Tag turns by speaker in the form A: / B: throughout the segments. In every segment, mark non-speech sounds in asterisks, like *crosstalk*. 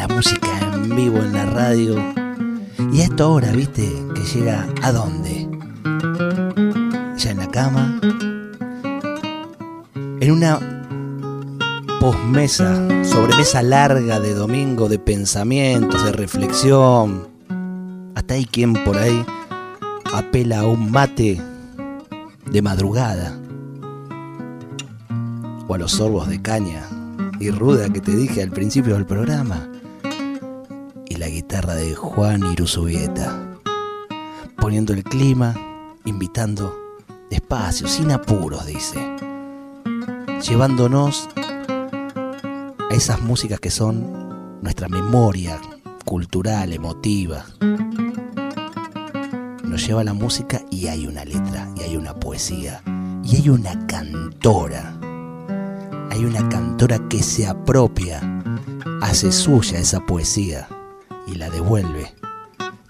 A: la música en vivo en la radio. Y a esta hora, viste, que llega a dónde? Ya en la cama. En una posmesa, sobremesa larga de domingo de pensamientos, de reflexión. Hasta hay quien por ahí apela a un mate de madrugada. O a los sorbos de caña y ruda que te dije al principio del programa. Guitarra de Juan Iruzubieta. Poniendo el clima, invitando despacio, sin apuros, dice. Llevándonos a esas músicas que son nuestra memoria cultural, emotiva. Nos lleva la música y hay una letra, y hay una poesía, y hay una cantora hay una cantora que se apropia, hace suya esa poesía y la devuelve,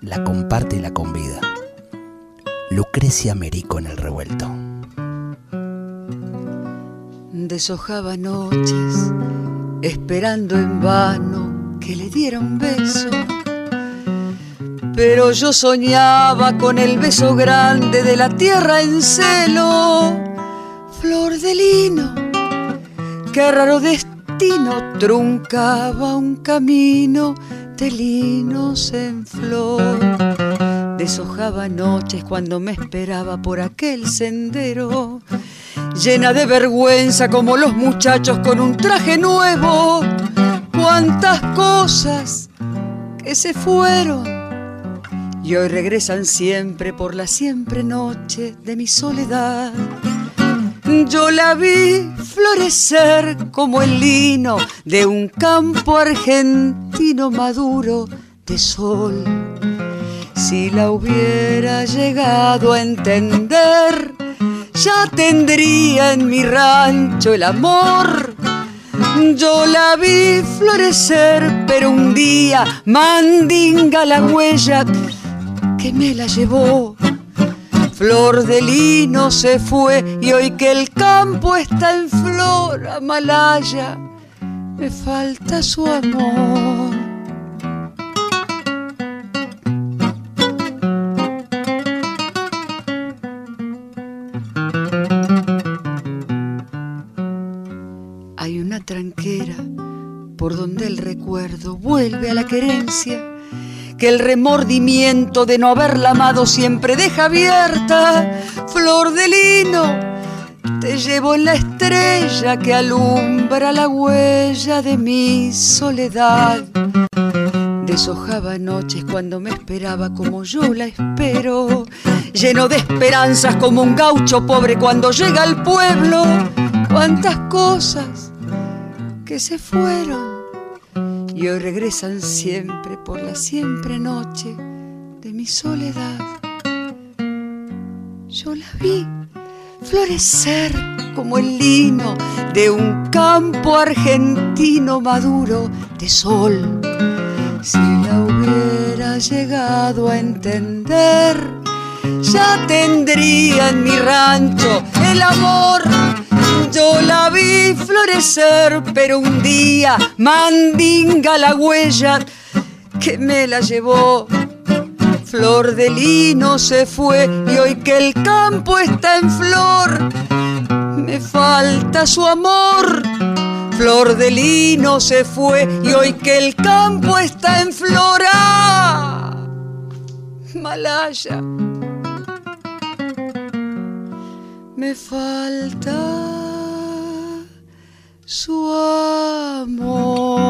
A: la comparte y la convida. Lucrecia Merico en el revuelto.
B: Deshojaba noches, esperando en vano que le diera un beso. Pero yo soñaba con el beso grande de la tierra en celo, flor de lino Qué raro destino truncaba un camino de linos en flor. Deshojaba noches cuando me esperaba por aquel sendero, llena de vergüenza como los muchachos con un traje nuevo. Cuántas cosas que se fueron y hoy regresan siempre por la siempre noche de mi soledad yo la vi florecer como el lino de un campo argentino maduro de sol. Si la hubiera llegado a entender, ya tendría en mi rancho el amor. Yo la vi florecer, pero un día mandinga la huella que me la llevó Flor de lino se fue y hoy que el campo está en flor, Amalaya, me falta su amor. Hay una tranquera por donde el recuerdo vuelve a la querencia que el remordimiento de no haberla amado siempre deja abierta. Flor de lino, te llevo en la estrella que alumbra la huella de mi soledad. Deshojaba noches cuando me esperaba como yo la espero, lleno de esperanzas como un gaucho pobre cuando llega al pueblo. Cuántas cosas que se fueron y hoy regresan siempre por la siempre noche de mi soledad. Yo la vi florecer como el lino de un campo argentino maduro de sol. Si la hubiera llegado a entender, ya tendría en mi rancho el amor yo la vi florecer, pero un día mandinga la huella que me la llevó. Flor de lino se fue y hoy que el campo está en flor, me falta su amor. Flor de lino se fue y hoy que el campo está en flor. ¡ah! Malaya, me falta su amor.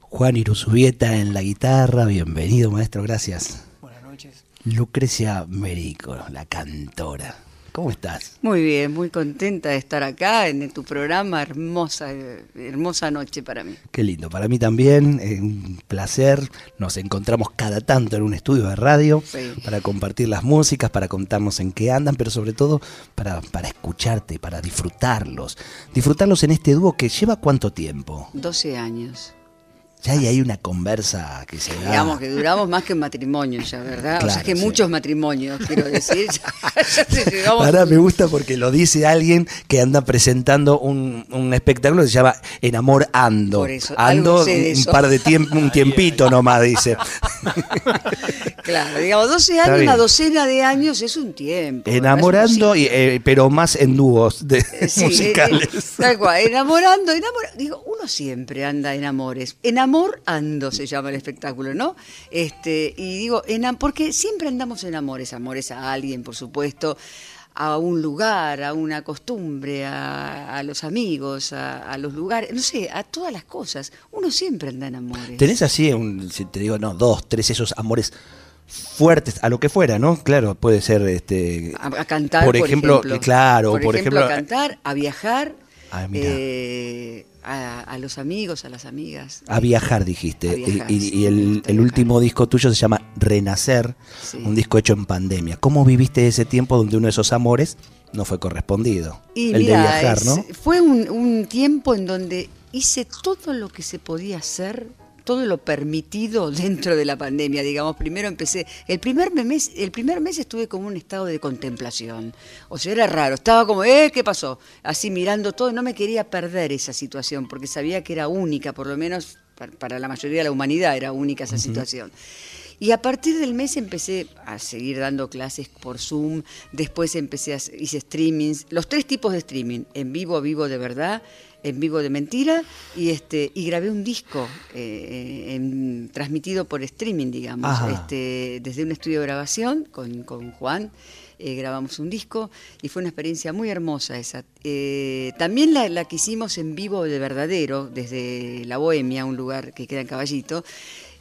A: Juan Iruzubieta en la guitarra, bienvenido maestro, gracias.
C: Buenas noches.
A: Lucrecia Merico, la cantora. ¿Cómo estás?
B: Muy bien, muy contenta de estar acá en tu programa. Hermosa, hermosa noche para mí.
A: Qué lindo, para mí también. un placer. Nos encontramos cada tanto en un estudio de radio para compartir las músicas, para contarnos en qué andan, pero sobre todo para, para escucharte, para disfrutarlos. Disfrutarlos en este dúo que lleva cuánto tiempo?
B: 12 años.
A: Ya hay una conversa que se da.
B: Digamos que duramos más que matrimonio ya, ¿verdad? o sea, que muchos matrimonios, quiero decir. *laughs*
A: Ahora me gusta porque lo dice alguien que anda presentando un, un espectáculo que se llama Enamor Ando. Por eso, Ando un par de tiempo, un *laughs* tiempito nomás, dice. *laughs*
B: claro, digamos, 12 años, una docena de años es un tiempo.
A: Enamorando, y, eh, pero más en dúos de, eh, musicales. Eh,
B: tal cual, enamorando, enamorando. Digo, uno siempre anda en amores. Enamor amor ando se llama el espectáculo, ¿no? Este, y digo, porque siempre andamos en amores, amores a alguien, por supuesto, a un lugar, a una costumbre, a, los amigos, a, los lugares, no sé, a todas las cosas. Uno siempre anda en amores.
A: ¿Tenés así, un, si te digo, no, dos, tres, esos amores fuertes a lo que fuera, ¿no? Claro, puede ser este
B: a, cantar, por ejemplo,
A: claro, por, ejemplo,
B: a cantar, a viajar, ah, eh, a, los amigos, a las amigas.
A: A viajar, dijiste. y, el, último disco tuyo se llama Renacer, un disco hecho en pandemia. ¿Cómo viviste ese tiempo donde uno de esos amores no fue correspondido?
B: el de viajar, ¿no? Fue un, un tiempo en donde hice todo lo que se podía hacer todo lo permitido *laughs* dentro de la pandemia, digamos. Primero empecé, el primer mes, el primer mes estuve como un estado de contemplación. O sea, era raro, estaba como, eh, ¿qué pasó? Así mirando todo, no me quería perder esa situación, porque sabía que era única, por lo menos para, la mayoría de la humanidad era única esa situación. Y a partir del mes empecé a seguir dando clases por Zoom, después empecé a hice streamings, los tres tipos de streaming, en vivo, vivo de verdad, en vivo de mentira y este y grabé un disco eh, transmitido por streaming digamos este, desde un estudio de grabación con, Juan eh, grabamos un disco y fue una experiencia muy hermosa esa. Eh, también la, la que hicimos en vivo de verdadero desde la Bohemia un lugar que queda en Caballito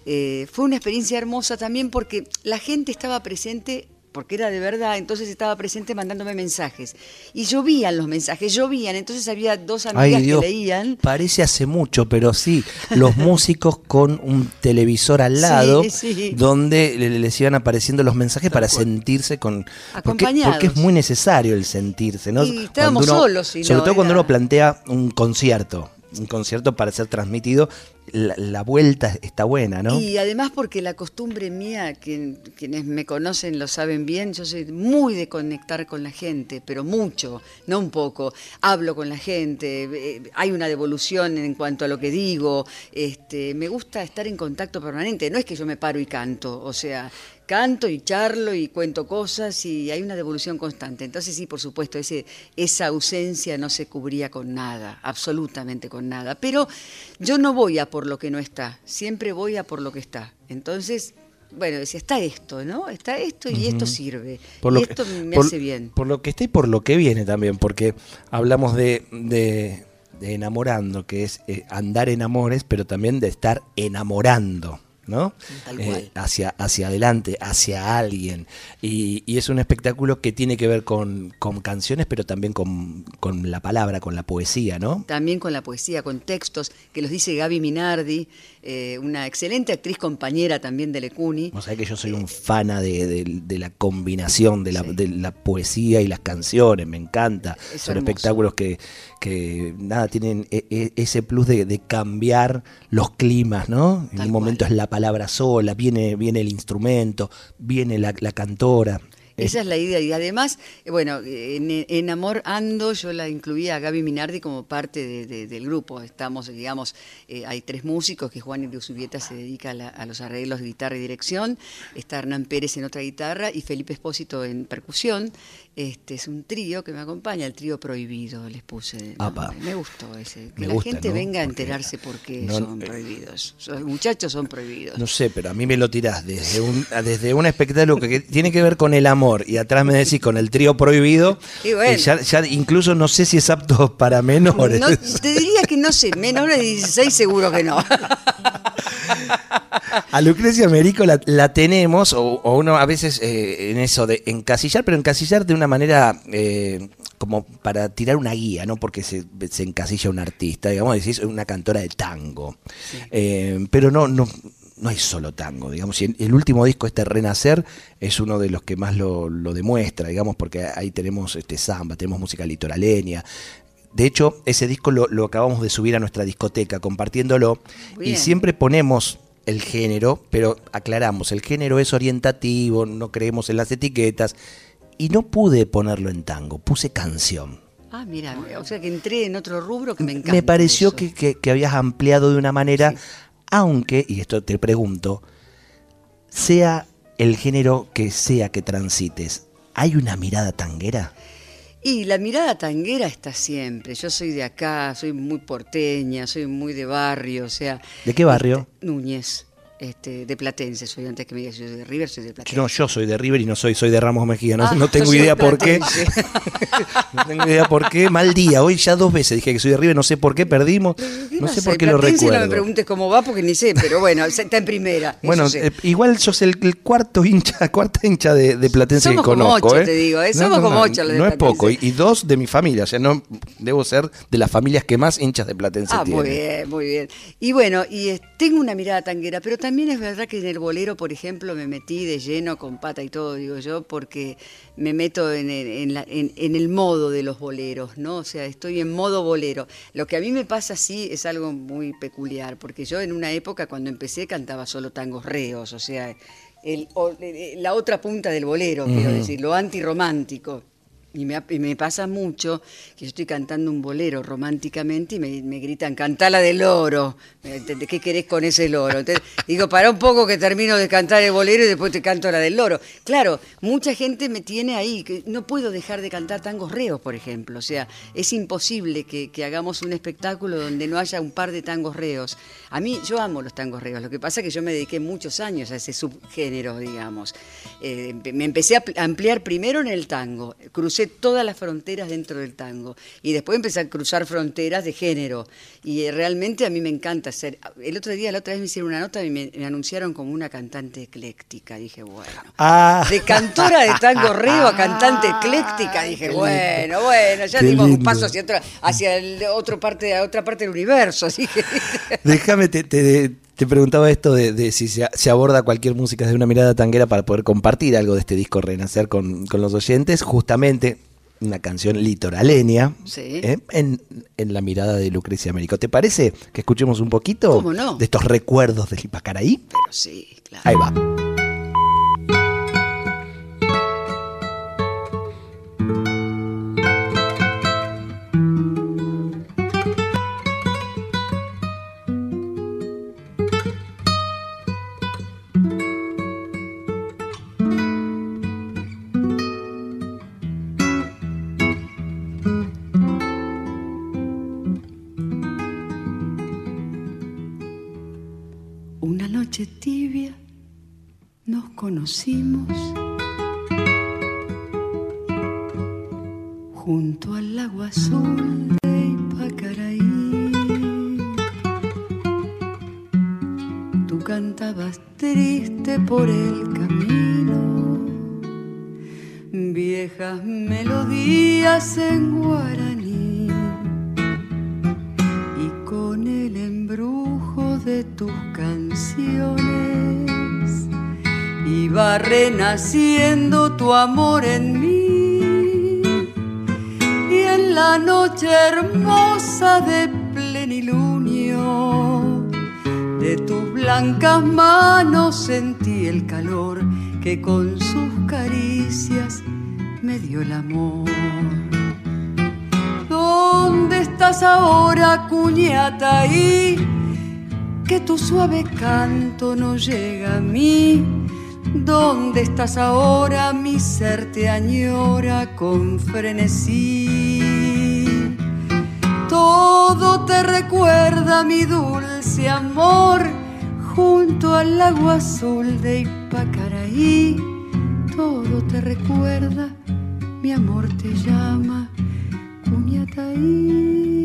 B: fue una experiencia hermosa también porque la gente estaba presente porque era de verdad, entonces estaba presente mandándome mensajes. Y llovían los mensajes, llovían, entonces había dos amigas que leían.
A: Parece hace mucho, pero sí, los *laughs* músicos con un televisor al lado, donde les iban apareciendo los mensajes para sentirse con... Acompañados. Porque, es muy necesario el sentirse, ¿no?
B: Y estábamos solos.
A: sobre todo cuando uno plantea un concierto un concierto para ser transmitido, la, vuelta está buena, ¿no?
B: Y además porque la costumbre mía, quienes me conocen lo saben bien, yo soy muy de conectar con la gente, pero mucho, no un poco. Hablo con la gente, eh, hay una devolución en cuanto a lo que digo, este, me gusta estar en contacto permanente, no es que yo me paro y canto, o sea, canto y charlo y cuento cosas y hay una devolución constante. Entonces sí, por supuesto, ese, esa ausencia no se cubría con nada, absolutamente con nada. Pero yo no voy a por lo que no está, siempre voy a por lo que está. Entonces, bueno, decía, está esto, ¿no? Está esto y esto sirve. y esto me hace bien.
A: Por lo que está y por lo que viene también, porque hablamos de, de, enamorando, que es eh, andar en amores, pero también de estar enamorando. ¿No? Eh, hacia, hacia adelante, hacia alguien. Y, es un espectáculo que tiene que ver con, canciones, pero también con, la palabra, con la poesía, ¿no?
B: También con la poesía, con textos que los dice Gaby Minardi, eh, una excelente actriz compañera también de Lecuni.
A: O sea que yo soy un fana de, la combinación de la, poesía y las canciones, me encanta. Son espectáculos que, que nada, tienen e, e, ese plus de, cambiar los climas, ¿no? En un momento es la palabra sola, viene, viene el instrumento, viene la, la cantora.
B: Esa es la idea. Y además, eh, bueno, en, Amor Ando yo la incluía a Gaby Minardi como parte del grupo. Estamos, digamos, eh, hay tres músicos, que Juan Subieta se dedica a, los arreglos de guitarra y dirección, está Hernán Pérez en otra guitarra y Felipe Espósito en percusión. Este es un trío que me acompaña, el trío prohibido, les puse. me gustó ese. Que la gente venga a enterarse por qué son eh, prohibidos. Los muchachos son prohibidos.
A: No sé, pero a mí me lo tirás desde un, desde un espectáculo que, tiene que ver con el amor y atrás me decís con el trío prohibido. Y bueno, ya, incluso no sé si es apto *laughs* para menores.
B: te diría que no sé, menores de 16 seguro que no.
A: a Lucrecia Merico la, tenemos, o, uno a veces eh, en eso de encasillar, pero encasillar de una manera eh, como para tirar una guía, no porque se, encasilla un artista, digamos, decís una cantora de tango. Eh, pero no, no, no hay solo tango, digamos. Y el último disco, este Renacer, es uno de los que más lo, demuestra, digamos, porque ahí tenemos este samba, tenemos música litoraleña. De hecho, ese disco lo, acabamos de subir a nuestra discoteca, compartiéndolo, y siempre ponemos el género, pero aclaramos, el género es orientativo, no creemos en las etiquetas, y no pude ponerlo en tango, puse canción.
B: Ah, mira, o sea que entré en otro rubro que me encanta.
A: Me pareció que, habías ampliado de una manera aunque, y esto te pregunto, sea el género que sea que transites, ¿hay una mirada tanguera?
B: Y la mirada tanguera está siempre. Yo soy de acá, soy muy porteña, soy muy de barrio, o sea.
A: ¿De qué barrio?
B: Este, Núñez este, de Platense, soy antes que me digas yo soy de River, soy de Platense.
A: No, yo soy de River y no soy, soy de Ramos Mejía, no, ah, tengo idea por qué. *laughs* no tengo idea por qué, mal día, hoy ya dos veces dije que soy de River, no sé por qué perdimos, no, sé, por qué lo recuerdo.
B: No me preguntes cómo va porque ni sé, pero bueno, *laughs* está en primera.
A: Bueno, eh, igual sos el, el, cuarto hincha, *laughs* cuarta hincha de, de Platense
B: Somos
A: que conozco.
B: Como ocho, ¿eh? te digo, ¿eh? somos como ocho los de
A: No es poco, y, dos de mi familia, o sea, no debo ser de las familias que más hinchas de Platense ah,
B: Muy bien, muy bien. Y bueno, y tengo una mirada tanguera, pero también es verdad que en el bolero, por ejemplo, me metí de lleno con pata y todo, digo yo, porque me meto en el, en, el, modo de los boleros, ¿no? O sea, estoy en modo bolero. Lo que a mí me pasa sí es algo muy peculiar, porque yo en una época cuando empecé cantaba solo tangos reos, o sea, el, la otra punta del bolero, quiero decir, lo antirromántico. Y me, pasa mucho que yo estoy cantando un bolero románticamente y me, gritan, cantala del loro. ¿Qué querés con ese loro? digo, para un poco que termino de cantar el bolero y después te canto la del loro. Claro, mucha gente me tiene ahí, que no puedo dejar de cantar tangos reos, por ejemplo. O sea, es imposible que, hagamos un espectáculo donde no haya un par de tangos reos. A mí, yo amo los tangos reos. Lo que pasa es que yo me dediqué muchos años a ese subgénero, digamos. Eh, me empecé a ampliar primero en el tango. Crucé todas las fronteras dentro del tango. Y después empecé a cruzar fronteras de género. Y eh, realmente a mí me encanta ser. El otro día, la otra vez me hicieron una nota y me, anunciaron como una cantante ecléctica. Dije, bueno.
A: Ah.
B: De cantora de tango reo a cantante *laughs* ecléctica. Dije, bueno, bueno, ya dimos un paso hacia otra, hacia el otro parte, otra parte del universo. Así
A: Déjame, te, te preguntaba esto de, si se, aborda cualquier música desde una mirada tanguera para poder compartir algo de este disco Renacer con, los oyentes. Justamente una canción litoraleña ¿eh? en, la mirada de Lucrecia Américo. ¿Te parece que escuchemos un poquito de estos recuerdos del Ipacaraí?
B: Pero sí, claro.
A: Ahí va.
B: Junto al agua azul de Ipacaraí. Tú cantabas triste por el camino, viejas melodías en guaraní y con el embrujo de tus canciones va renaciendo tu amor en mí. Y noche hermosa de plenilunio, de tus blancas manos sentí el calor que con sus caricias me dio el amor. ¿Dónde estás ahora, cuñata? ahí? que tu suave canto no llega a mí ¿Dónde estás ahora? Mi ser te añora con frenesí. Todo te recuerda mi dulce amor junto al lago azul de Ipacaraí. Todo te recuerda, mi amor te llama, Cuñataí.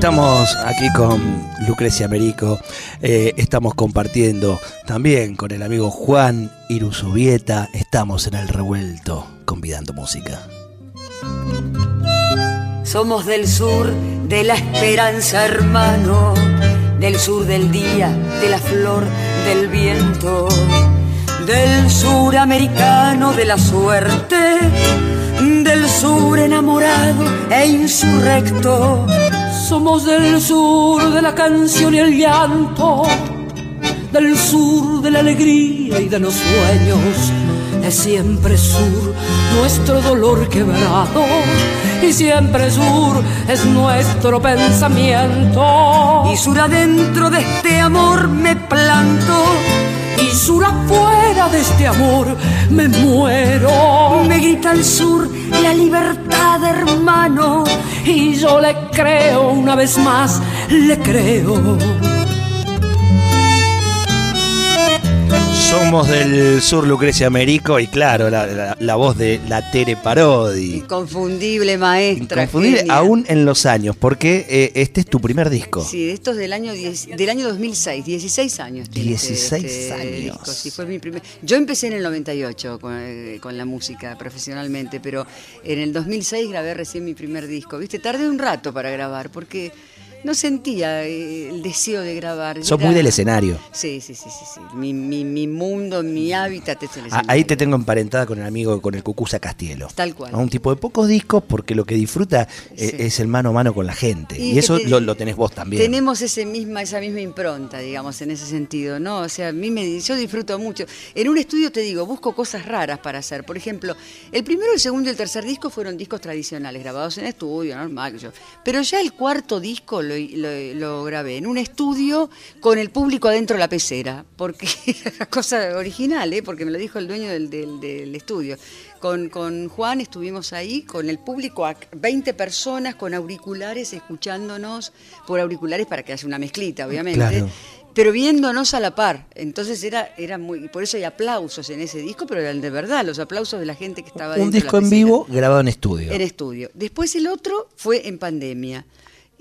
A: Estamos aquí con Lucrecia Merico, eh, estamos compartiendo también con el amigo Juan Iruzubieta, estamos en el revuelto convidando música.
B: Somos del sur de la esperanza, hermano, del sur del día, de la flor, del viento, del sur americano, de la suerte, del sur enamorado e insurrecto somos del sur de la canción y el llanto, del sur de la alegría y de los sueños. Es siempre sur nuestro dolor quebrado y siempre sur es nuestro pensamiento. Y sur adentro de este amor me planto y sur afuera de este amor me muero. Me grita el sur la libertad, hermano, y yo le creo una vez más, le creo.
A: Somos del sur Lucrecia Américo y claro, la, voz de la Tere Parodi.
B: Inconfundible maestra.
A: Inconfundible aún en los años, porque eh, este es tu primer disco.
B: Sí, esto es del año, del año 2006, 16 años.
A: 16 este años.
B: Sí, fue mi primer... Yo empecé en el 98 con, eh, con, la música profesionalmente, pero en el 2006 grabé recién mi primer disco. Viste, tardé un rato para grabar porque no sentía eh, el deseo de grabar.
A: Sos muy del escenario.
B: Sí, sí, sí, sí. sí. Mi, mi, mundo, mi hábitat es el ah, escenario.
A: Ahí te tengo emparentada con el amigo, con el Cucusa Castielo.
B: Tal cual.
A: Un tipo de pocos discos porque lo que disfruta eh, es el mano a mano con la gente. Y, eso lo, tenés vos también.
B: Tenemos ese misma, esa misma impronta, digamos, en ese sentido, ¿no? O sea, a mí me, yo disfruto mucho. En un estudio te digo, busco cosas raras para hacer. Por ejemplo, el primero, el segundo y el tercer disco fueron discos tradicionales, grabados en estudio, normal. Yo. Pero ya el cuarto disco lo, grabé en un estudio con el público adentro de la pecera, porque *laughs* era cosa original, ¿eh? porque me lo dijo el dueño del, del, estudio. Con, con, Juan estuvimos ahí, con el público, 20 personas con auriculares escuchándonos por auriculares para que haya una mezclita, obviamente. pero viéndonos a la par. Entonces era, era muy. Por eso hay aplausos en ese disco, pero eran de verdad, los aplausos de la gente que estaba
A: Un disco en vivo grabado en estudio.
B: En estudio. Después el otro fue en pandemia.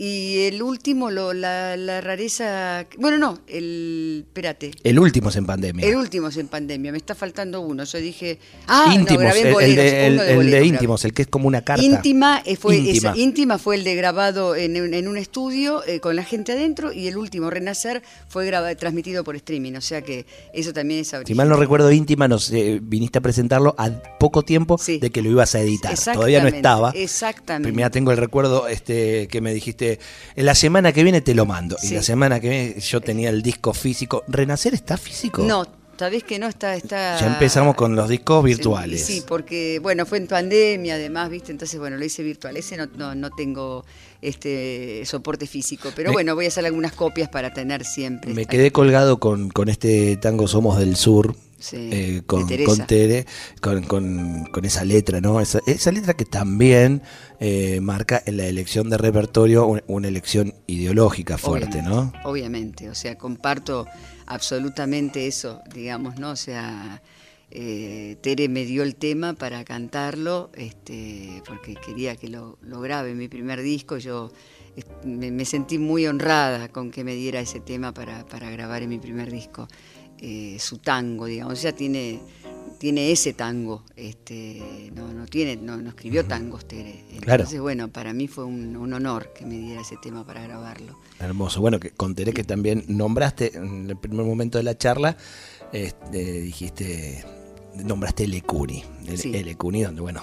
B: Y el último, lo, la, la, rareza. Bueno, no, el. Espérate.
A: El último es en pandemia.
B: El último es en pandemia, me está faltando uno. Yo dije. Ah,
A: íntimos, el, de, el, de, íntimos, el que es como una carta.
B: Íntima eh, fue, íntima. íntima fue el de grabado en, en un estudio eh, con la gente adentro y el último, Renacer, fue grabado, transmitido por streaming. O sea que eso también es
A: Si mal no recuerdo, íntima, nos eh, viniste a presentarlo a poco tiempo de que lo ibas a editar. Todavía no estaba.
B: Exactamente.
A: Primero tengo el recuerdo este que me dijiste en la semana que viene te lo mando. Y la semana que viene yo tenía el disco físico. ¿Renacer está físico?
B: No, sabés que no está, está.
A: Ya empezamos con los discos virtuales.
B: Sí, porque bueno, fue en pandemia además, viste, entonces bueno, lo hice virtual. Ese no, no, tengo este soporte físico, pero bueno, voy a hacer algunas copias para tener siempre.
A: Me quedé colgado con, con este tango Somos del Sur, eh, con, con, Tere, con, con, esa letra, ¿no? Esa, esa letra que también eh, marca en la elección de repertorio una, elección ideológica fuerte, ¿no?
B: Obviamente, o sea, comparto absolutamente eso, digamos, ¿no? O sea, eh, Tere me dio el tema para cantarlo, este, porque quería que lo, lo grabe mi primer disco, yo me, sentí muy honrada con que me diera ese tema para, para grabar en mi primer disco. Eh, su tango, digamos, ella tiene, tiene ese tango, este, no, no tiene, no, no escribió tangos Tere. Entonces, bueno, para mí fue un, honor que me diera ese tema para grabarlo.
A: Hermoso. Bueno, que con Tere que también nombraste en el primer momento de la charla, este, dijiste, nombraste el Ecuni, el, Ecuni, donde bueno,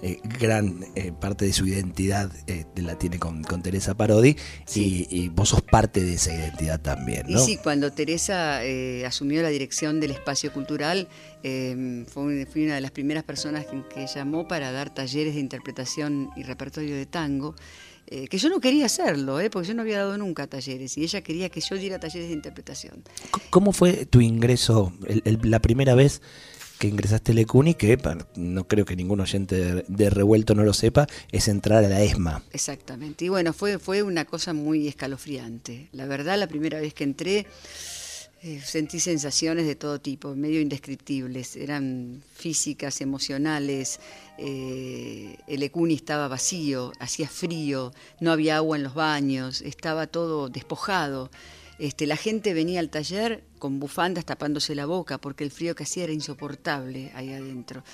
A: eh, gran eh, parte de su identidad eh, la tiene con, Teresa Parodi y, vos sos parte de esa identidad también. ¿no?
B: Y sí, cuando Teresa asumió la dirección del espacio cultural, fue, fui una de las primeras personas que, llamó para dar talleres de interpretación y repertorio de tango. que yo no quería hacerlo, porque yo no había dado nunca talleres y ella quería que yo diera talleres de interpretación.
A: ¿Cómo fue tu ingreso la primera vez que ingresaste a Lecuni, que no creo que ningún oyente de, revuelto no lo sepa, es entrar a la ESMA.
B: Exactamente. Y bueno, fue, fue una cosa muy escalofriante. La verdad, la primera vez que entré eh, sentí sensaciones de todo tipo, medio indescriptibles. Eran físicas, emocionales. Eh, el Lecuni estaba vacío, hacía frío, no había agua en los baños, estaba todo despojado. Este, la gente venía al taller con bufandas tapándose la boca porque el frío que hacía era insoportable ahí adentro.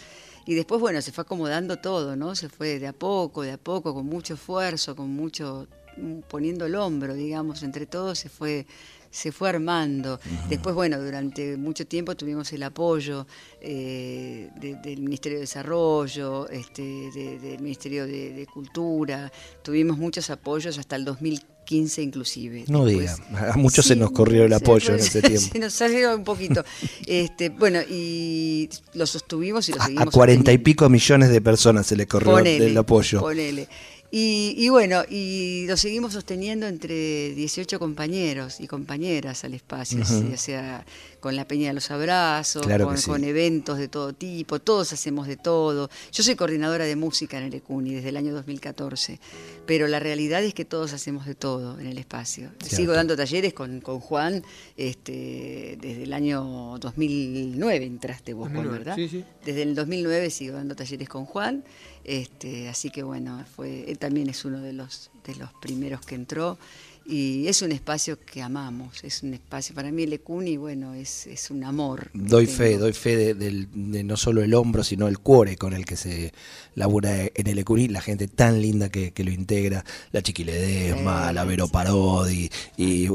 B: Y después, bueno, se fue acomodando todo, ¿no? Se fue de a poco, de a poco, con mucho esfuerzo, con mucho mm, poniendo el hombro, digamos, entre todos se fue se fue armando. Después, bueno, durante mucho tiempo tuvimos el apoyo eh, del Ministerio de Desarrollo, este, del Ministerio de, Cultura, tuvimos muchos apoyos hasta el 2015 inclusive.
A: No diga, a muchos se nos corrió el apoyo en ese tiempo. *laughs*
B: Se nos salió un poquito. Este, bueno, y lo sostuvimos y lo seguimos.
A: A cuarenta y pico millones de personas se le corrió el apoyo.
B: Ponele. Y, bueno, y lo seguimos sosteniendo entre 18 compañeros y compañeras al espacio, ya sea con la Peña de los Abrazos, con, eventos de todo tipo, todos hacemos de todo. Yo soy coordinadora de música en el ECUNI desde el año 2014, pero la realidad es que todos hacemos de todo en el espacio. Sigo dando talleres con, Juan este, desde el año 2009, entraste vos, Juan, ¿verdad? Sí, sí. Desde el 2009 sigo dando talleres con Juan. Este, así que bueno, fue, él también es uno de los, de los primeros que entró y es un espacio que amamos, es un espacio, para mí el Ecuni, bueno, es, es un amor.
A: Doy fe, doy fe de, no solo el hombro, sino el cuore con el que se labura en el Ecuni, la gente tan linda que, lo integra, la Chiquiledesma, la Vero Parodi, y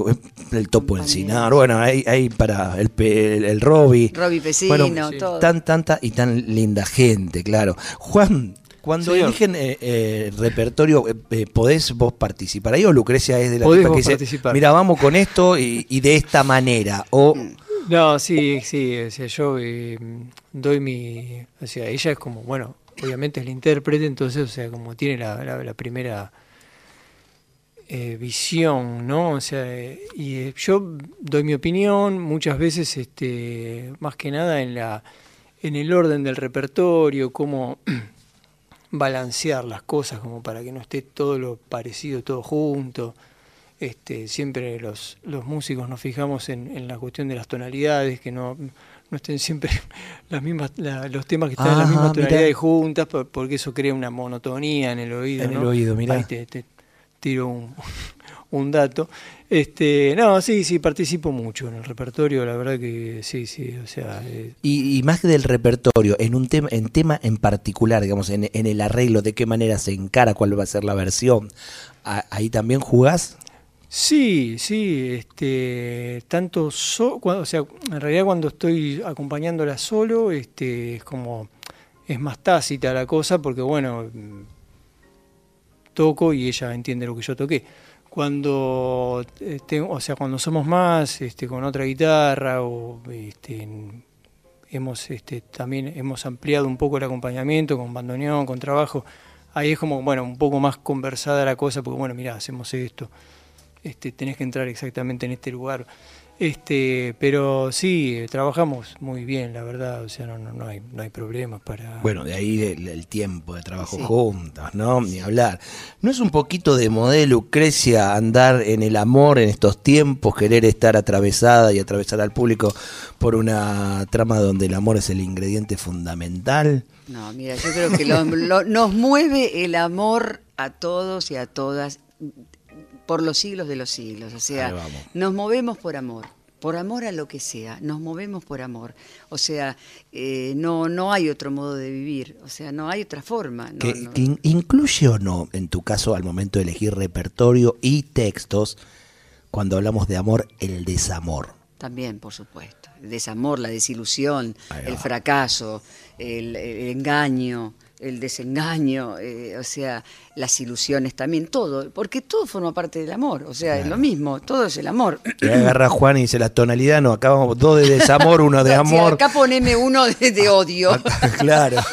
A: el Topo Encinar, bueno, hay, hay para el, el, el Robbie.
B: Robbie Pesino, todo.
A: Tan, tanta y tan linda gente, claro. Juan, cuando eligen eh, eh, repertorio, eh, ¿podés vos participar ahí o Lucrecia es de la
C: tipa que dice,
A: mira, vamos con esto y, de esta manera? O...
C: No, sí, sí, o sea, yo doy mi... O sea, ella es como, bueno, obviamente es la intérprete, entonces, o sea, como tiene la, primera visión, ¿no? O sea, y yo doy mi opinión muchas veces, este, más que nada en la en el orden del repertorio, cómo balancear las cosas como para que no esté todo lo parecido, todo junto. Este, siempre los, los músicos nos fijamos en, la cuestión de las tonalidades, que no, no estén siempre *laughs* las mismas, los temas que están en las mismas tonalidades juntas, porque eso crea una monotonía en el oído.
A: En el oído, mira.
C: te, tiro un, un dato. Este, no, sí, sí, participo mucho en el repertorio, la verdad que sí, sí, o sea...
A: Eh. Y, más que del repertorio, en un tema en tema en particular, digamos, en, el arreglo, de qué manera se encara, cuál va a ser la versión, ¿ahí también jugás?
C: Sí, sí, este, tanto, o sea, en realidad cuando estoy acompañándola solo, este, es como, es más tácita la cosa, porque bueno, toco y ella entiende lo que yo toqué cuando este, o sea cuando somos más este, con otra guitarra o este, hemos este, también hemos ampliado un poco el acompañamiento con bandoneón con trabajo ahí es como bueno un poco más conversada la cosa porque bueno mira hacemos esto este tenés que entrar exactamente en este lugar este, pero sí, trabajamos muy bien, la verdad, o sea, no, no, no, hay, no hay problemas para...
A: Bueno, de ahí el, tiempo de trabajo juntos, ¿no? Ni hablar. ¿No es un poquito de modelo, Lucrecia, andar en el amor en estos tiempos, querer estar atravesada y atravesar al público por una trama donde el amor es el ingrediente fundamental?
B: No, mira, yo creo que nos mueve el amor a todos y a todas por los siglos de los siglos. O sea, nos movemos por amor, por amor a lo que sea, nos movemos por amor. O sea, eh, no, no hay otro modo de vivir, o sea, no hay otra forma.
A: ¿Incluye o no, en tu caso, al momento de elegir repertorio y textos, cuando hablamos de amor, el desamor?
B: También, por supuesto. El desamor, la desilusión, el fracaso, el engaño el desengaño, eh, o sea, las ilusiones también, todo, porque todo forma parte del amor, o sea, es lo mismo, todo es el amor.
A: Le agarra a Juan y dice la tonalidad, no, acá vamos dos de desamor, uno de *laughs* amor.
B: acá poneme uno de, odio.
A: claro. *laughs*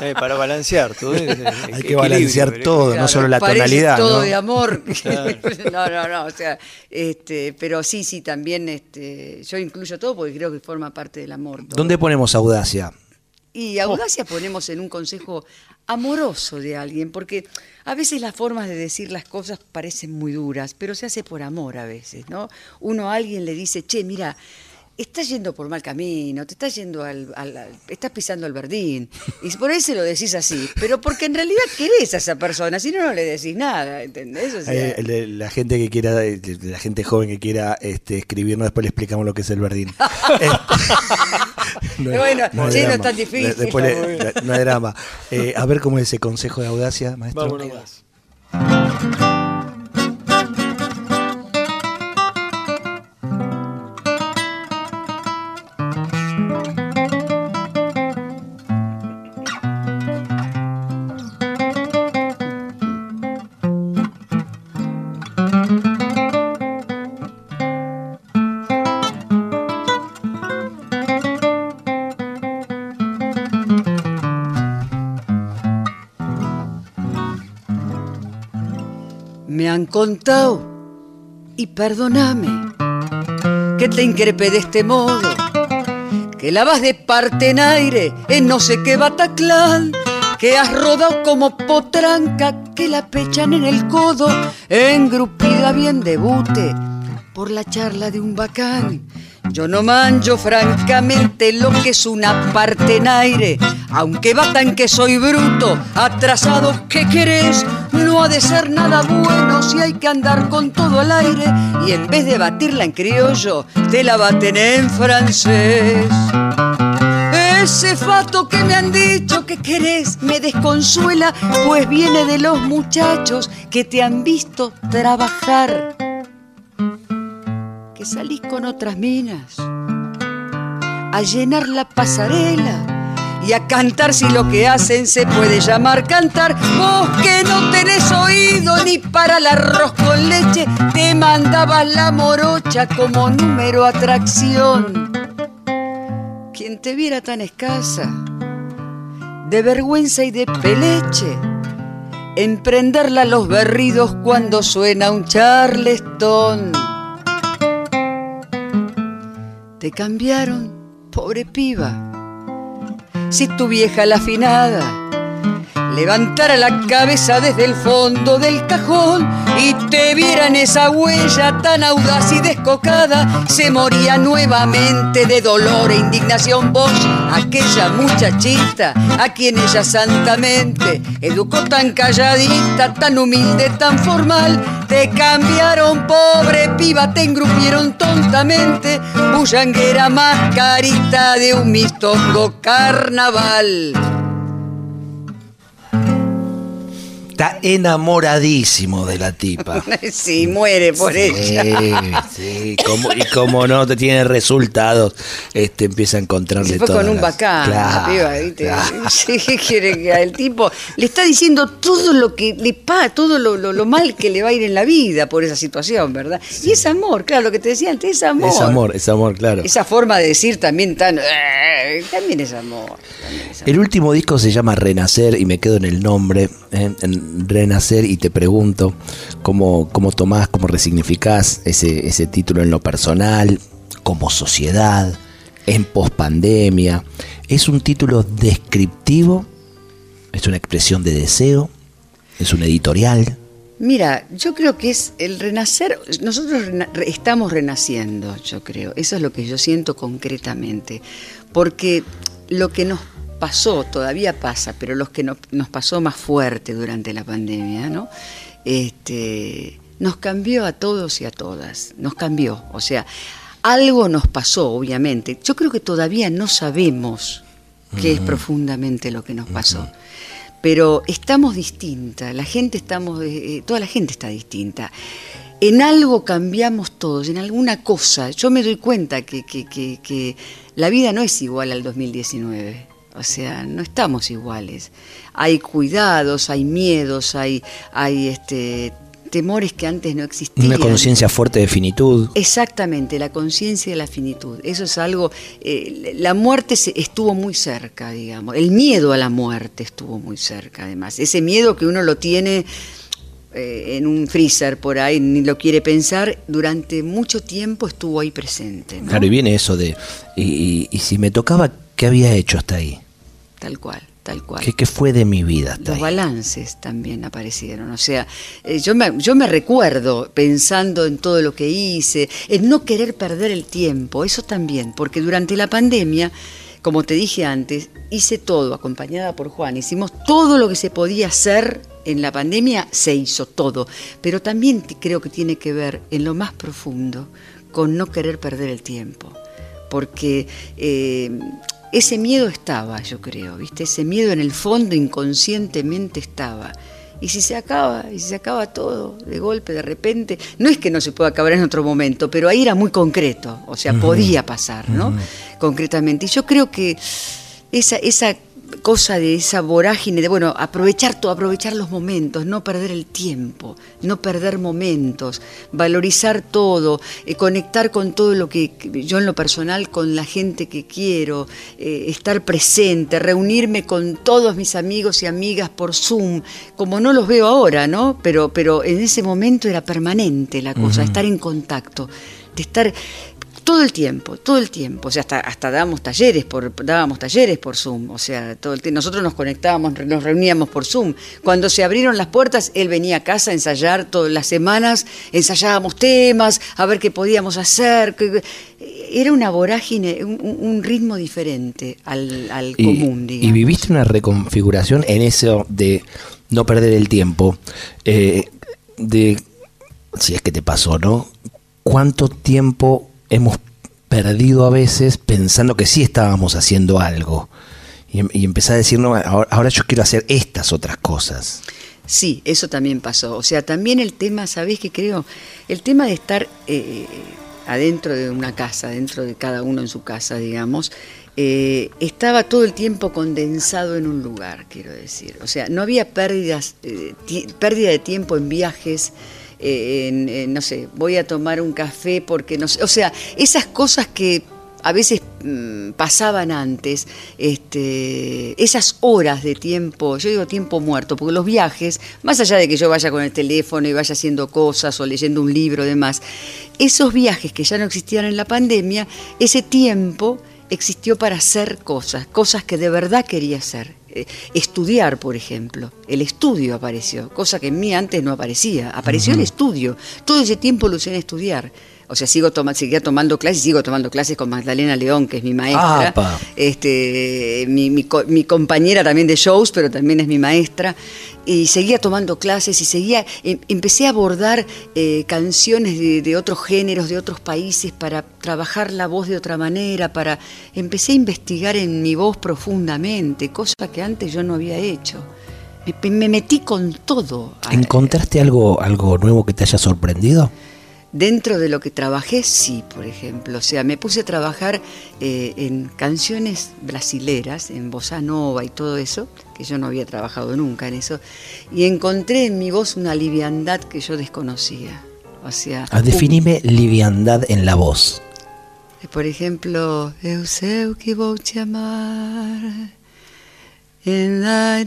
C: Eh, para balancear todo.
A: Hay que balancear todo, no solo la tonalidad.
B: Todo de amor. *laughs* no, no, no, o sea, este, pero sí, sí, también este, yo incluyo todo porque creo que forma parte del amor.
A: ¿Dónde ponemos audacia?
B: Y audacia ponemos en un consejo amoroso de alguien, porque a veces las formas de decir las cosas parecen muy duras, pero se hace por amor a veces, ¿no? Uno a alguien le dice, che, mira, estás yendo por mal camino, te estás yendo al, estás pisando el verdín. Y por ahí se lo decís así, pero porque en realidad querés a esa persona, si no, no le decís nada, ¿entendés?
A: la gente que quiera, la gente joven que quiera este, escribirnos, después le explicamos lo que es el verdín. *laughs* *laughs*
B: bueno, no, sí, no es tan difícil.
A: no hay drama. Eh, a ver cómo es ese consejo de audacia, maestro.
C: Vámonos.
B: Contado y perdóname que te increpe de este modo, que la vas de parte en aire en no sé qué bataclán, que has rodado como potranca que la pechan en el codo, engrupida bien debute por la charla de un bacán yo no manjo francamente lo que es una parte en aire, aunque batan que soy bruto, atrasado, ¿qué querés? No ha de ser nada bueno si hay que andar con todo al aire y en vez de batirla en criollo, te la baten en francés. Ese fato que me han dicho que querés me desconsuela, pues viene de los muchachos que te han visto trabajar que salís con otras minas a llenar la pasarela y a cantar si lo que hacen se puede llamar cantar. Vos que no tenés oído ni para el arroz con leche, te mandabas la morocha como número atracción. Quien te viera tan escasa, de vergüenza y de peleche, emprenderla los berridos cuando suena un charleston te cambiaron, pobre piba. Si tu vieja la afinada levantara la cabeza desde el fondo del cajón y te vieran esa huella tan audaz y descocada, se moría nuevamente de dolor e indignación. Vos, aquella muchachita a quien ella santamente educó tan calladita, tan humilde, tan formal, te cambiaron pobre piba, te engrupieron tontamente, bullanguera mascarita de un mistongo carnaval.
A: Está enamoradísimo de la tipa. *laughs*
B: sí, muere por ella.
A: Sí, como, y como no te tiene resultados, este empieza a encontrarle
B: fue con un bacán, *laughs* Sí, quiere que el tipo le está diciendo todo lo que le pasa, todo lo, mal que le va a ir en la vida por esa situación, ¿verdad? Y es amor, claro, lo que te decía antes, es amor.
A: Es amor, es amor, claro.
B: Esa forma de decir también tan. Eh, también es amor.
A: El último disco se llama Renacer y me quedo en el nombre. ¿eh? Renacer y te pregunto cómo, cómo tomás, cómo resignificás ese, ese título en lo personal, como sociedad, en pospandemia. ¿Es un título descriptivo? ¿Es una expresión de deseo? ¿Es un editorial?
B: Mira, yo creo que es el renacer, nosotros estamos renaciendo, yo creo, eso es lo que yo siento concretamente, porque lo que nos pasó, todavía pasa, pero los que nos pasó más fuerte durante la pandemia, ¿no? Este, nos cambió a todos y a todas, nos cambió. O sea, algo nos pasó, obviamente. Yo creo que todavía no sabemos qué es profundamente lo que nos pasó. Pero estamos distintas, la gente estamos, eh, toda la gente está distinta. En algo cambiamos todos, en alguna cosa. Yo me doy cuenta que, que, que, que la vida no es igual al 2019. O sea, no estamos iguales. Hay cuidados, hay miedos, hay, hay este, temores que antes no existían.
A: Una conciencia fuerte de finitud.
B: Exactamente, la conciencia de la finitud. Eso es algo, eh, la muerte estuvo muy cerca, digamos. El miedo a la muerte estuvo muy cerca, además. Ese miedo que uno lo tiene eh, en un freezer por ahí, ni lo quiere pensar, durante mucho tiempo estuvo ahí presente.
A: Claro, y viene eso de, y, y si me tocaba, ¿qué había hecho hasta ahí?
B: Tal cual tal cual.
A: ¿Qué, fue de mi vida?
B: Los balances también aparecieron. O sea, eh, yo, me, yo me recuerdo pensando en todo lo que hice, en no querer perder el tiempo, eso también, porque durante la pandemia, como te dije antes, hice todo, acompañada por Juan, hicimos todo lo que se podía hacer en la pandemia, se hizo todo, pero también creo que tiene que ver en lo más profundo con no querer perder el tiempo, porque... Eh, ese miedo estaba, yo creo, ¿viste? Ese miedo en el fondo inconscientemente estaba. Y si se acaba, y si se acaba todo de golpe, de repente, no es que no se pueda acabar en otro momento, pero ahí era muy concreto, o sea, podía pasar, ¿no? Concretamente. Y yo creo que esa, esa cosa de esa vorágine de, bueno, aprovechar todo, aprovechar los momentos, no perder el tiempo, no perder momentos, valorizar todo, eh, conectar con todo lo que yo en lo personal, con la gente que quiero, eh, estar presente, reunirme con todos mis amigos y amigas por Zoom, como no los veo ahora, ¿no? Pero, pero en ese momento era permanente la cosa, estar en contacto, de estar todo el tiempo, todo el tiempo, o sea, hasta, hasta dábamos talleres por, dábamos talleres por Zoom, o sea, todo el nosotros nos conectábamos, nos reuníamos por Zoom. Cuando se abrieron las puertas, él venía a casa a ensayar todas las semanas, ensayábamos temas, a ver qué podíamos hacer. era una vorágine, un, ritmo diferente al, común, digamos.
A: Y viviste una reconfiguración en eso de no perder el tiempo, eh, de, si es que te pasó, ¿no? ¿Cuánto tiempo hemos perdido a veces pensando que sí estábamos haciendo algo. Y, y empezar a decir, no, ahora, yo quiero hacer estas otras cosas.
B: Sí, eso también pasó. O sea, también el tema, ¿sabés qué creo? El tema de estar eh, adentro de una casa, dentro de cada uno en su casa, digamos, eh, estaba todo el tiempo condensado en un lugar, quiero decir. O sea, no había pérdidas, eh, pérdida de tiempo en viajes, no sé, voy a tomar un café porque no sé, o sea, esas cosas que a veces mm, pasaban antes, este, esas horas de tiempo, yo digo tiempo muerto, porque los viajes, más allá de que yo vaya con el teléfono y vaya haciendo cosas o leyendo un libro y demás, esos viajes que ya no existían en la pandemia, ese tiempo existió para hacer cosas, cosas que de verdad quería hacer. Eh, estudiar, por ejemplo. El estudio apareció, cosa que en mí antes no aparecía. Apareció el estudio. Todo ese tiempo lo usé en estudiar. O sea, sigo seguía tomando clases, sigo tomando clases con Magdalena León, que es mi maestra. este, mi, mi, mi, compañera también de shows, pero también es mi maestra y seguía tomando clases y seguía, em, empecé a abordar eh, canciones de, otros géneros, de otros países, para trabajar la voz de otra manera, para empecé a investigar en mi voz profundamente, cosa que antes yo no había hecho. Me, metí con todo.
A: ¿Encontraste algo, algo nuevo que te haya sorprendido?
B: Dentro de lo que trabajé, sí, por ejemplo. O sea, me puse a trabajar eh, en canciones brasileras, en bossa nova y todo eso, que yo no había trabajado nunca en eso, y encontré en mi voz una liviandad que yo desconocía. O sea,
A: ah, definime liviandad en la voz.
B: Por ejemplo, eu sei que vou te amar. En la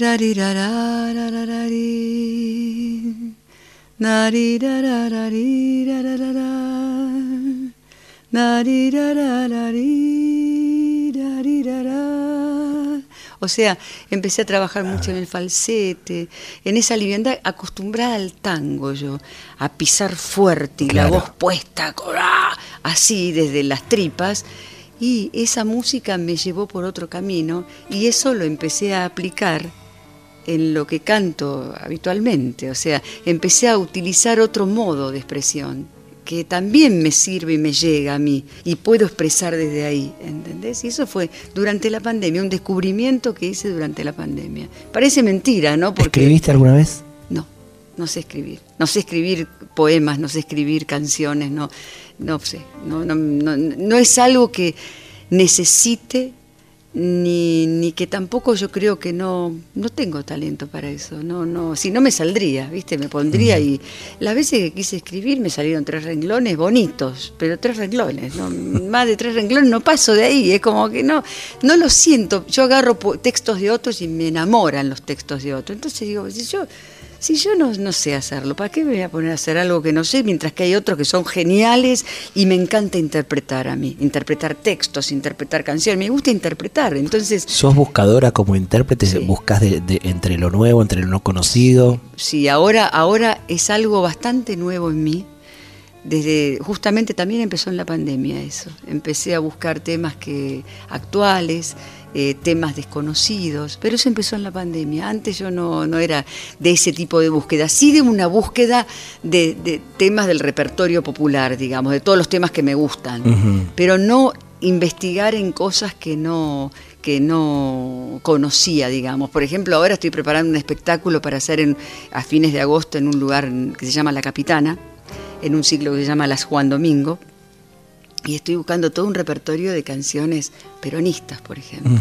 B: o sea, empecé a trabajar mucho en el falsete, en esa liviandad, acostumbrada al tango yo, a pisar fuerte y la voz puesta, así desde las tripas. Y esa música me llevó por otro camino y eso lo empecé a aplicar en lo que canto habitualmente, o sea, empecé a utilizar otro modo de expresión que también me sirve y me llega a mí y puedo expresar desde ahí, ¿entendés? Y eso fue durante la pandemia, un descubrimiento que hice durante la pandemia. Parece mentira, ¿no?
A: Porque, ¿Escribiste alguna vez?
B: No, no sé escribir. No sé escribir poemas, no sé escribir canciones, no, no sé. No, no, no, no es algo que necesite ni, ni que tampoco yo creo que no, no tengo talento para eso. No, no, si no me saldría, ¿viste? Me pondría y las veces que quise escribir me salieron tres renglones bonitos, pero tres renglones, ¿no? *laughs* más de tres renglones no paso de ahí, es como que no, no lo siento. Yo agarro textos de otros y me enamoran los textos de otros. Entonces digo, si yo si yo no, no sé hacerlo, ¿para qué me voy a poner a hacer algo que no sé? Mientras que hay otros que son geniales y me encanta interpretar a mí, interpretar textos, interpretar canciones, me gusta interpretar, entonces...
A: ¿Sos buscadora como intérprete? ¿Buscas de, entre lo nuevo, entre lo no conocido?
B: Sí, ahora, ahora es algo bastante nuevo en mí, desde justamente también empezó en la pandemia eso. Empecé a buscar temas que actuales, eh, temas desconocidos, pero eso empezó en la pandemia. Antes yo no, no, era de ese tipo de búsqueda, sí de una búsqueda de, temas del repertorio popular, digamos, de todos los temas que me gustan, pero no investigar en cosas que no que no conocía, digamos. Por ejemplo, ahora estoy preparando un espectáculo para hacer en, a fines de agosto en un lugar que se llama La Capitana, en un ciclo que se llama Las Juan Domingo, y estoy buscando todo un repertorio de canciones peronistas, por ejemplo.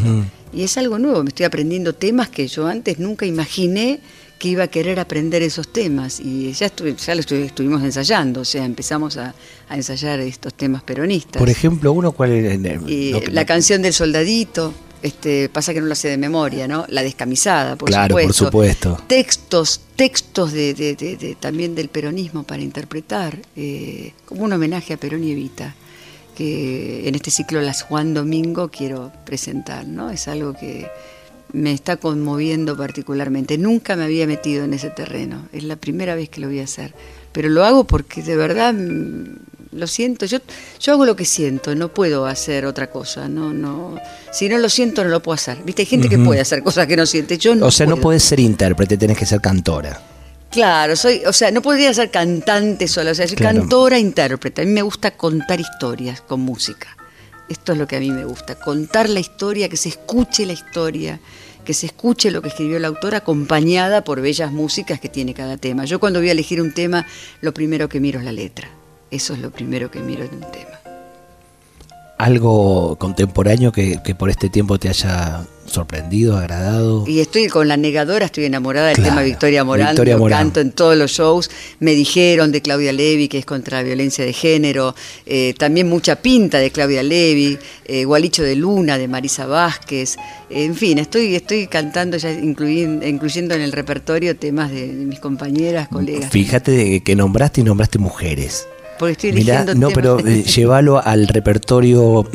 B: Y es algo nuevo, me estoy aprendiendo temas que yo antes nunca imaginé que iba a querer aprender esos temas. Y ya, ya lo estuvimos ensayando, o sea, empezamos a, ensayar estos temas peronistas.
A: Por ejemplo, uno cuál
B: es... la canción del soldadito. Este, pasa que no lo sé de memoria, ¿no? La descamisada, por
A: claro, por supuesto.
B: Textos, textos de, también del peronismo para interpretar, eh, como un homenaje a Perón y Evita que en este ciclo Las Juan Domingo quiero presentar, ¿no? Es algo que me está conmoviendo particularmente. Nunca me había metido en ese terreno, es la primera vez que lo voy a hacer, pero lo hago porque de verdad mm, lo siento, yo, yo hago lo que siento, no puedo hacer otra cosa, no, no, si no lo siento no lo puedo hacer. Viste, hay gente que puede hacer cosas que no siente, yo no.
A: O sea,
B: no
A: puedes ser intérprete, tenés que ser cantora.
B: Claro, soy, o sea, no podría ser cantante solo, o sea, soy cantora, intérprete. A mí me gusta contar historias con música. Esto es lo que a mí me gusta, contar la historia, que se escuche la historia, que se escuche lo que escribió la autora acompañada por bellas músicas que tiene cada tema. Yo cuando voy a elegir un tema, lo primero que miro es la letra. Eso es lo primero que miro en un tema.
A: ¿Algo contemporáneo que, que por este tiempo te haya sorprendido, agradado.
B: Y estoy con la negadora, estoy enamorada del tema Victoria Morán, Victoria canto en todos los shows. Me dijeron de Claudia Levi, que es contra la violencia de género, eh, también mucha pinta de Claudia Levi, eh, Gualicho de Luna de Marisa Vázquez, en fin, estoy, estoy cantando ya incluyendo, incluyendo en el repertorio temas de, mis compañeras, colegas.
A: Fíjate que nombraste y nombraste mujeres.
B: Porque estoy Mirá,
A: no, pero eh, llévalo al repertorio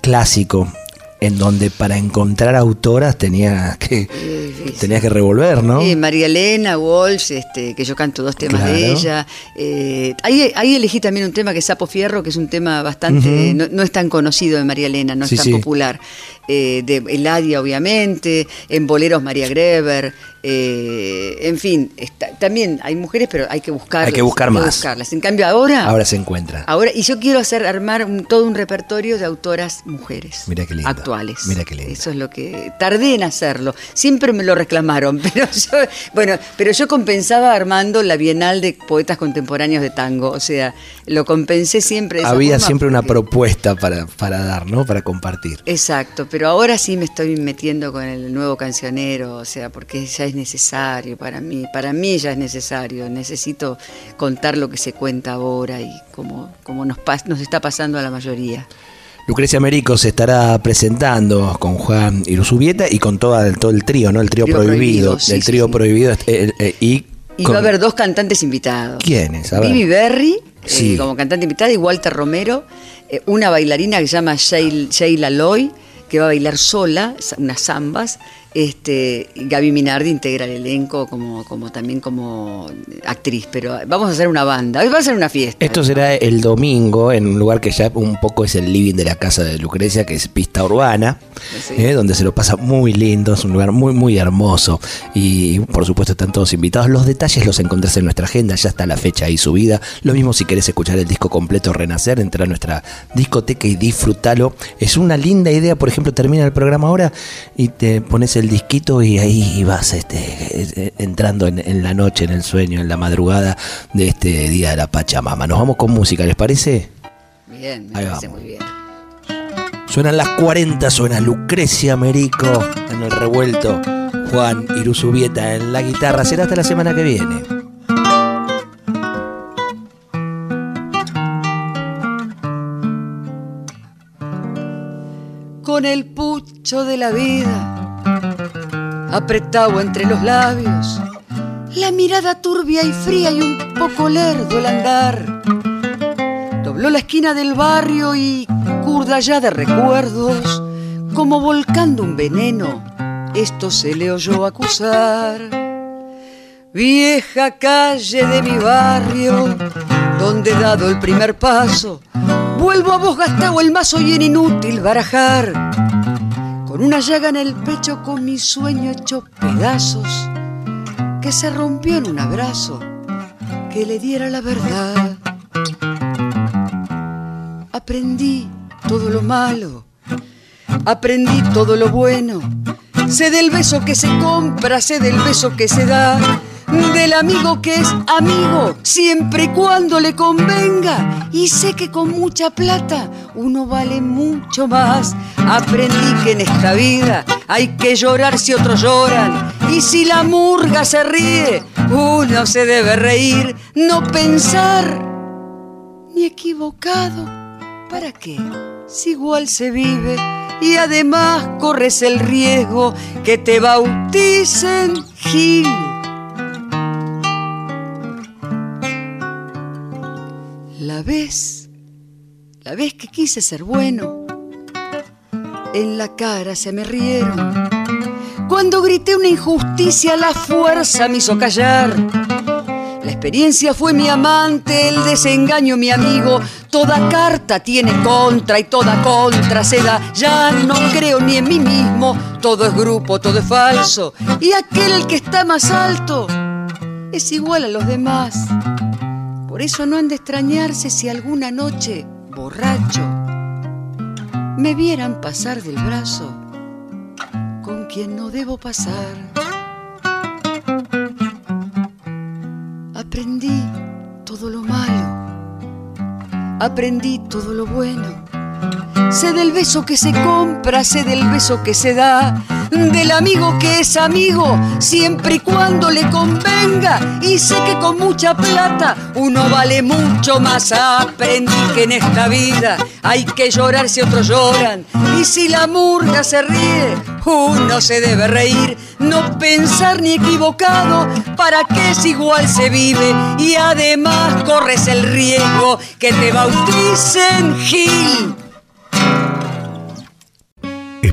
A: clásico en donde para encontrar autoras tenía que tenías que revolver, ¿no?
B: Sí, María Elena Walsh, este, que yo canto dos temas de ella. Eh, ahí, ahí, elegí también un tema que es Sapo Fierro, que es un tema bastante, no, es tan conocido de María Elena, no es tan popular. Eh, de Eladia, obviamente, en boleros María Greber, eh, en fin, también hay mujeres, pero hay que buscarlas.
A: Hay que buscar más.
B: buscarlas. En cambio, ahora.
A: Ahora se encuentra.
B: Ahora, y yo quiero hacer, armar todo un repertorio de autoras mujeres.
A: Mira qué lindo. Mira qué lindo.
B: Eso es lo que. Tardé en hacerlo. Siempre me lo reclamaron, *laughs* pero yo. Bueno, pero yo compensaba armando la Bienal de Poetas Contemporáneos de Tango. O sea, lo compensé siempre.
A: Había siempre una propuesta para, para dar, ¿no? Para compartir.
B: Exacto, pero ahora sí me estoy metiendo con el nuevo cancionero, o sea, porque ya es necesario para mí, para mí ya es necesario, necesito contar lo que se cuenta ahora y como, como nos, nos está pasando a la mayoría.
A: Lucrecia Merico se estará presentando con Juan Iruzubieta y con toda, todo el trío, ¿no? El trío, prohibido, el trío prohibido eh, eh, y
B: y va a haber dos cantantes invitados.
A: ¿Quiénes?
B: Vivi Berry, eh, como cantante invitada, y Walter Romero, una bailarina que se llama Sheila Loy, que va a bailar sola, unas zambas, este, Gaby Minardi integra el elenco como, como también como actriz, pero vamos a hacer una banda, hoy va a ser una fiesta.
A: Esto será el domingo en un lugar que ya un poco es el living de la casa de Lucrecia, que es pista urbana, eh, donde se lo pasa muy lindo, es un lugar muy muy hermoso y por supuesto están todos invitados. Los detalles los encontrás en nuestra agenda, ya está la fecha ahí subida. Lo mismo si querés escuchar el disco completo Renacer, entra a nuestra discoteca y disfrútalo. Es una linda idea, por ejemplo, termina el programa ahora y te pones el el disquito y ahí vas este, eh, entrando en, la noche, en el sueño, en la madrugada de este día de la Pachamama. Nos vamos con música, ¿les parece?
B: Bien, me parece muy bien.
A: Suenan las 40, suena Lucrecia Merico en el revuelto, Juan Iruzubieta en la guitarra. Será hasta la semana que viene.
B: Con el pucho de la vida apretado entre los labios, la mirada turbia y fría y un poco lerdo el andar. Dobló la esquina del barrio y curda ya de recuerdos, como volcando un veneno, esto se le oyó acusar. Vieja calle de mi barrio, donde dado el primer paso, vuelvo a vos gastado el mazo y en inútil barajar. Con una llaga en el pecho, con mi sueño hecho pedazos, que se rompió en un abrazo que le diera la verdad. Aprendí todo lo malo, aprendí todo lo bueno. Sé del beso que se compra, sé del beso que se da, del amigo que es amigo, siempre y cuando le convenga. Y sé que con mucha plata uno vale mucho más. Aprendí que en esta vida hay que llorar si otros lloran. Y si la murga se ríe, uno se debe reír, no pensar ni equivocado. ¿Para qué? Si igual se vive y además corres el riesgo que te bauticen Gil. La vez, la vez que quise ser bueno, en la cara se me rieron. Cuando grité una injusticia, la fuerza me hizo callar. La experiencia fue mi amante, el desengaño mi amigo. Toda carta tiene contra y toda contra se da. Ya no creo ni en mí mismo, todo es grupo, todo es falso. Y aquel el que está más alto es igual a los demás. Por eso no han de extrañarse si alguna noche, borracho, me vieran pasar del brazo con quien no debo pasar. Aprendí todo lo malo, aprendí todo lo bueno. Sé del beso que se compra, sé del beso que se da, del amigo que es amigo, siempre y cuando le convenga. Y sé que con mucha plata uno vale mucho más. Aprendí que en esta vida hay que llorar si otros lloran. Y si la murga se ríe, uno se debe reír. No pensar ni equivocado, para que es igual se vive. Y además corres el riesgo que te bauticen Gil.